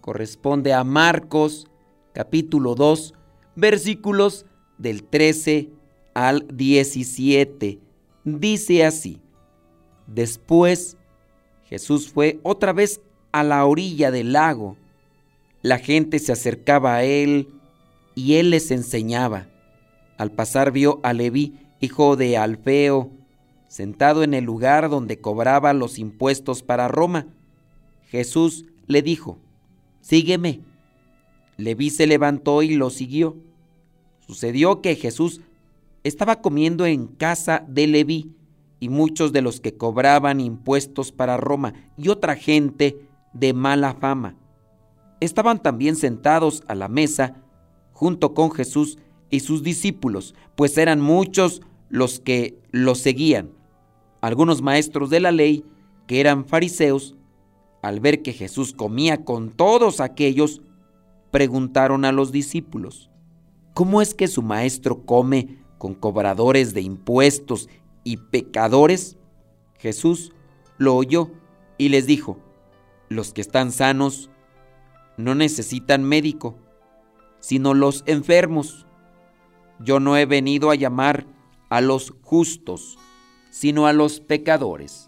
corresponde a Marcos capítulo 2 versículos del 13 al 17. Dice así, después Jesús fue otra vez a la orilla del lago. La gente se acercaba a él y él les enseñaba. Al pasar vio a Leví, hijo de Alfeo, sentado en el lugar donde cobraba los impuestos para Roma. Jesús le dijo, Sígueme. Leví se levantó y lo siguió. Sucedió que Jesús estaba comiendo en casa de Leví y muchos de los que cobraban impuestos para Roma y otra gente de mala fama. Estaban también sentados a la mesa junto con Jesús y sus discípulos, pues eran muchos los que lo seguían. Algunos maestros de la ley, que eran fariseos, al ver que Jesús comía con todos aquellos, preguntaron a los discípulos, ¿cómo es que su maestro come con cobradores de impuestos y pecadores? Jesús lo oyó y les dijo, los que están sanos no necesitan médico, sino los enfermos. Yo no he venido a llamar a los justos, sino a los pecadores.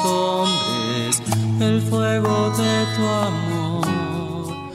hombres el fuego de tu amor.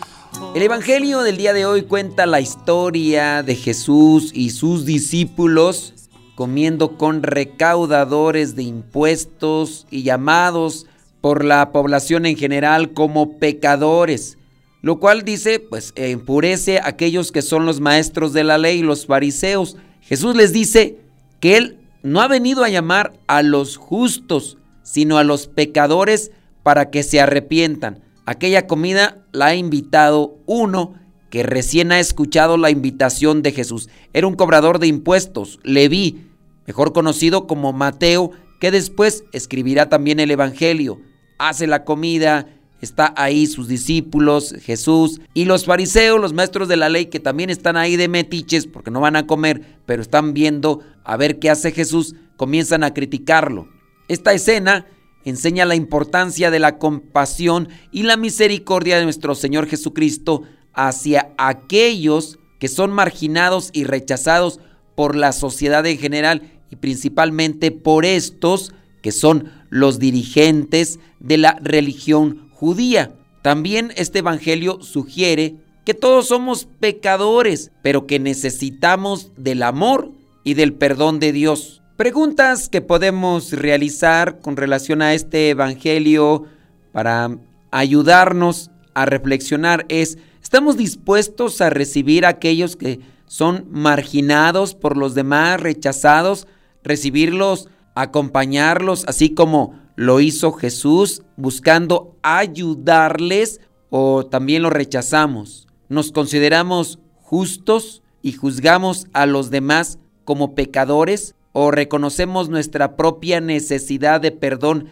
El Evangelio del día de hoy cuenta la historia de Jesús y sus discípulos comiendo con recaudadores de impuestos y llamados por la población en general como pecadores, lo cual dice, pues empurece a aquellos que son los maestros de la ley, los fariseos. Jesús les dice que él no ha venido a llamar a los justos, sino a los pecadores para que se arrepientan. Aquella comida la ha invitado uno que recién ha escuchado la invitación de Jesús. Era un cobrador de impuestos, Leví, mejor conocido como Mateo, que después escribirá también el Evangelio. Hace la comida, está ahí sus discípulos, Jesús y los fariseos, los maestros de la ley, que también están ahí de metiches porque no van a comer, pero están viendo a ver qué hace Jesús, comienzan a criticarlo. Esta escena enseña la importancia de la compasión y la misericordia de nuestro Señor Jesucristo hacia aquellos que son marginados y rechazados por la sociedad en general y principalmente por estos que son los dirigentes de la religión judía. También este Evangelio sugiere que todos somos pecadores, pero que necesitamos del amor y del perdón de Dios. Preguntas que podemos realizar con relación a este Evangelio para ayudarnos a reflexionar es, ¿estamos dispuestos a recibir a aquellos que son marginados por los demás, rechazados, recibirlos, acompañarlos, así como lo hizo Jesús buscando ayudarles o también lo rechazamos. Nos consideramos justos y juzgamos a los demás como pecadores o reconocemos nuestra propia necesidad de perdón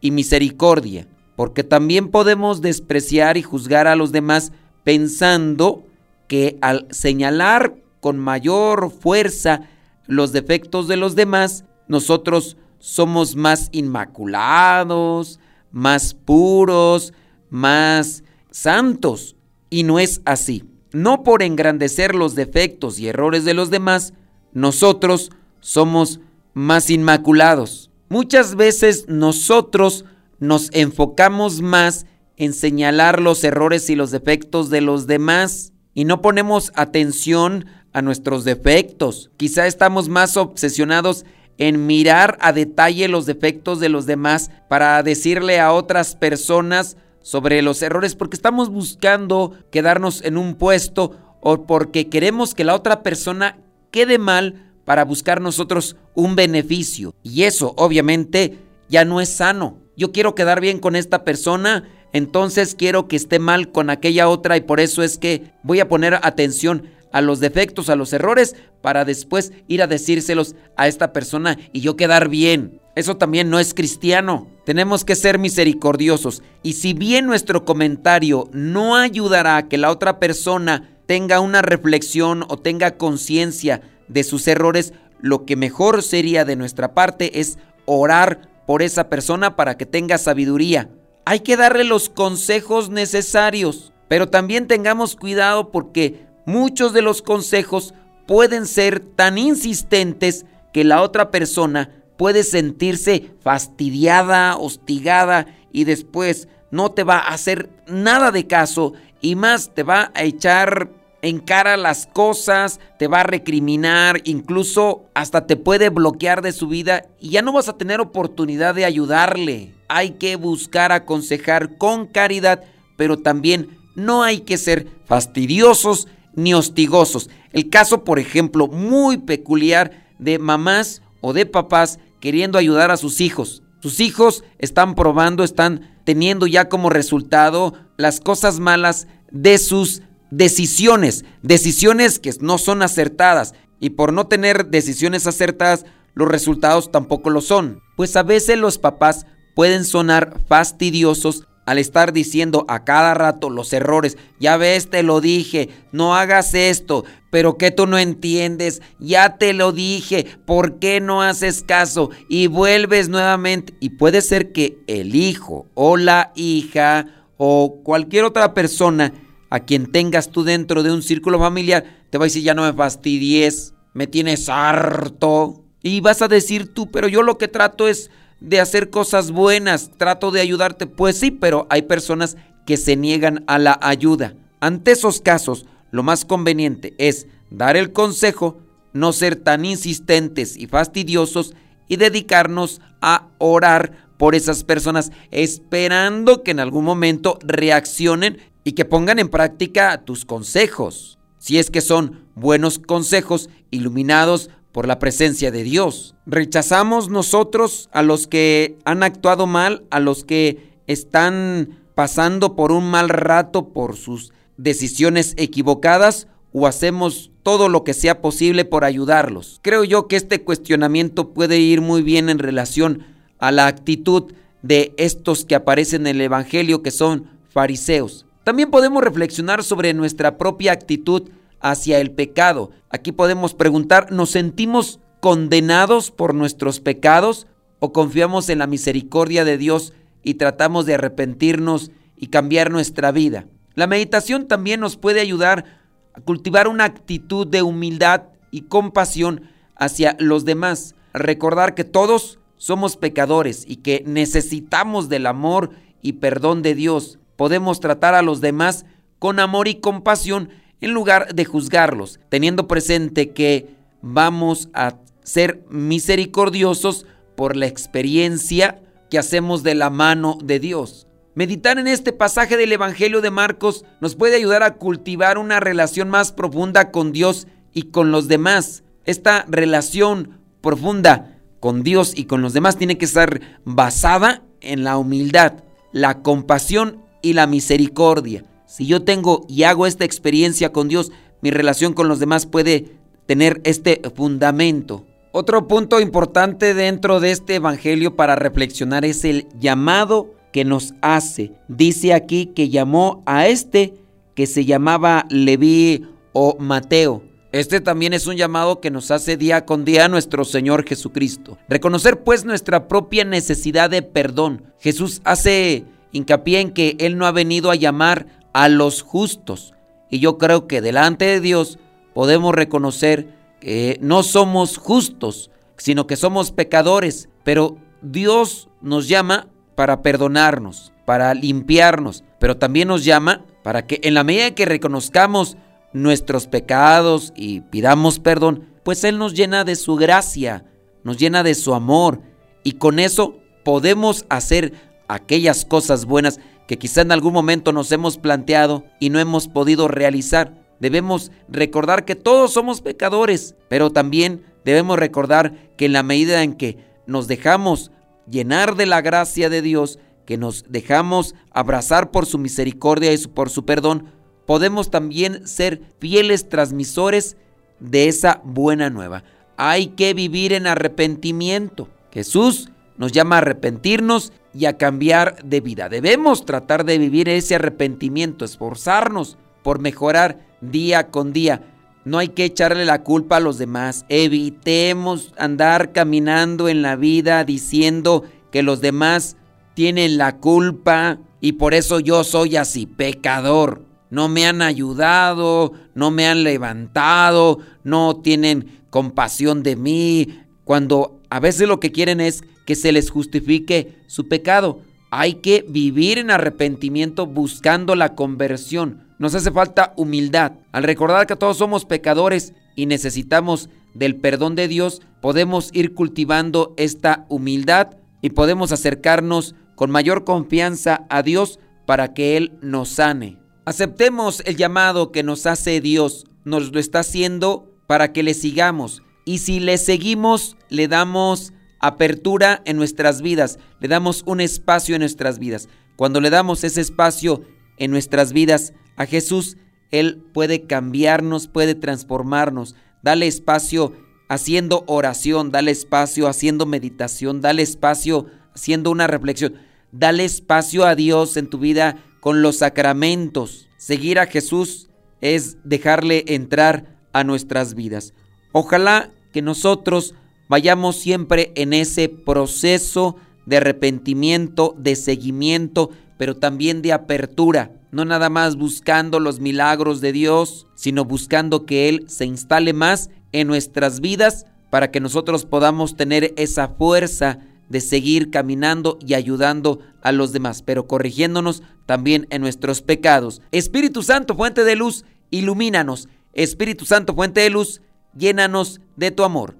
y misericordia, porque también podemos despreciar y juzgar a los demás pensando que al señalar con mayor fuerza los defectos de los demás, nosotros somos más inmaculados, más puros, más santos. Y no es así. No por engrandecer los defectos y errores de los demás, nosotros somos más inmaculados. Muchas veces nosotros nos enfocamos más en señalar los errores y los defectos de los demás y no ponemos atención a nuestros defectos. Quizá estamos más obsesionados en mirar a detalle los defectos de los demás para decirle a otras personas sobre los errores porque estamos buscando quedarnos en un puesto o porque queremos que la otra persona quede mal para buscar nosotros un beneficio. Y eso obviamente ya no es sano. Yo quiero quedar bien con esta persona, entonces quiero que esté mal con aquella otra y por eso es que voy a poner atención a los defectos, a los errores, para después ir a decírselos a esta persona y yo quedar bien. Eso también no es cristiano. Tenemos que ser misericordiosos. Y si bien nuestro comentario no ayudará a que la otra persona tenga una reflexión o tenga conciencia de sus errores, lo que mejor sería de nuestra parte es orar por esa persona para que tenga sabiduría. Hay que darle los consejos necesarios, pero también tengamos cuidado porque Muchos de los consejos pueden ser tan insistentes que la otra persona puede sentirse fastidiada, hostigada y después no te va a hacer nada de caso y más te va a echar en cara las cosas, te va a recriminar, incluso hasta te puede bloquear de su vida y ya no vas a tener oportunidad de ayudarle. Hay que buscar aconsejar con caridad, pero también no hay que ser fastidiosos ni hostigosos. El caso, por ejemplo, muy peculiar de mamás o de papás queriendo ayudar a sus hijos. Sus hijos están probando, están teniendo ya como resultado las cosas malas de sus decisiones, decisiones que no son acertadas. Y por no tener decisiones acertadas, los resultados tampoco lo son. Pues a veces los papás pueden sonar fastidiosos al estar diciendo a cada rato los errores, ya ves, te lo dije, no hagas esto, pero que tú no entiendes, ya te lo dije, ¿por qué no haces caso? Y vuelves nuevamente. Y puede ser que el hijo o la hija o cualquier otra persona a quien tengas tú dentro de un círculo familiar, te va a decir, ya no me fastidies, me tienes harto. Y vas a decir tú, pero yo lo que trato es de hacer cosas buenas, trato de ayudarte. Pues sí, pero hay personas que se niegan a la ayuda. Ante esos casos, lo más conveniente es dar el consejo, no ser tan insistentes y fastidiosos y dedicarnos a orar por esas personas, esperando que en algún momento reaccionen y que pongan en práctica tus consejos. Si es que son buenos consejos iluminados por la presencia de Dios. Rechazamos nosotros a los que han actuado mal, a los que están pasando por un mal rato por sus decisiones equivocadas o hacemos todo lo que sea posible por ayudarlos. Creo yo que este cuestionamiento puede ir muy bien en relación a la actitud de estos que aparecen en el Evangelio que son fariseos. También podemos reflexionar sobre nuestra propia actitud hacia el pecado. Aquí podemos preguntar, ¿nos sentimos condenados por nuestros pecados o confiamos en la misericordia de Dios y tratamos de arrepentirnos y cambiar nuestra vida? La meditación también nos puede ayudar a cultivar una actitud de humildad y compasión hacia los demás. Recordar que todos somos pecadores y que necesitamos del amor y perdón de Dios. Podemos tratar a los demás con amor y compasión en lugar de juzgarlos, teniendo presente que vamos a ser misericordiosos por la experiencia que hacemos de la mano de Dios. Meditar en este pasaje del Evangelio de Marcos nos puede ayudar a cultivar una relación más profunda con Dios y con los demás. Esta relación profunda con Dios y con los demás tiene que estar basada en la humildad, la compasión y la misericordia. Si yo tengo y hago esta experiencia con Dios, mi relación con los demás puede tener este fundamento. Otro punto importante dentro de este Evangelio para reflexionar es el llamado que nos hace. Dice aquí que llamó a este que se llamaba Leví o Mateo. Este también es un llamado que nos hace día con día nuestro Señor Jesucristo. Reconocer pues nuestra propia necesidad de perdón. Jesús hace hincapié en que Él no ha venido a llamar a los justos. Y yo creo que delante de Dios podemos reconocer que no somos justos, sino que somos pecadores. Pero Dios nos llama para perdonarnos, para limpiarnos, pero también nos llama para que en la medida que reconozcamos nuestros pecados y pidamos perdón, pues Él nos llena de su gracia, nos llena de su amor y con eso podemos hacer aquellas cosas buenas que quizá en algún momento nos hemos planteado y no hemos podido realizar. Debemos recordar que todos somos pecadores, pero también debemos recordar que en la medida en que nos dejamos llenar de la gracia de Dios, que nos dejamos abrazar por su misericordia y por su perdón, podemos también ser fieles transmisores de esa buena nueva. Hay que vivir en arrepentimiento. Jesús nos llama a arrepentirnos y a cambiar de vida. Debemos tratar de vivir ese arrepentimiento, esforzarnos por mejorar día con día. No hay que echarle la culpa a los demás. Evitemos andar caminando en la vida diciendo que los demás tienen la culpa y por eso yo soy así, pecador no me han ayudado, no me han levantado, no tienen compasión de mí, cuando a veces lo que quieren es que se les justifique su pecado. Hay que vivir en arrepentimiento buscando la conversión. Nos hace falta humildad. Al recordar que todos somos pecadores y necesitamos del perdón de Dios, podemos ir cultivando esta humildad y podemos acercarnos con mayor confianza a Dios para que Él nos sane. Aceptemos el llamado que nos hace Dios, nos lo está haciendo para que le sigamos. Y si le seguimos, le damos apertura en nuestras vidas, le damos un espacio en nuestras vidas. Cuando le damos ese espacio en nuestras vidas a Jesús, Él puede cambiarnos, puede transformarnos. Dale espacio haciendo oración, dale espacio haciendo meditación, dale espacio haciendo una reflexión. Dale espacio a Dios en tu vida con los sacramentos. Seguir a Jesús es dejarle entrar a nuestras vidas. Ojalá que nosotros vayamos siempre en ese proceso de arrepentimiento, de seguimiento, pero también de apertura, no nada más buscando los milagros de Dios, sino buscando que Él se instale más en nuestras vidas para que nosotros podamos tener esa fuerza de seguir caminando y ayudando a los demás, pero corrigiéndonos también en nuestros pecados. Espíritu Santo, fuente de luz, ilumínanos. Espíritu Santo, fuente de luz, llénanos de tu amor.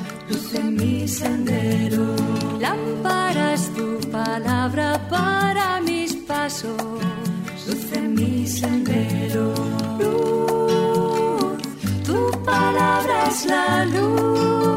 luz en mi sendero. Lámpara es tu palabra para mis pasos, luz en mi sendero. Luz, tu palabra es la luz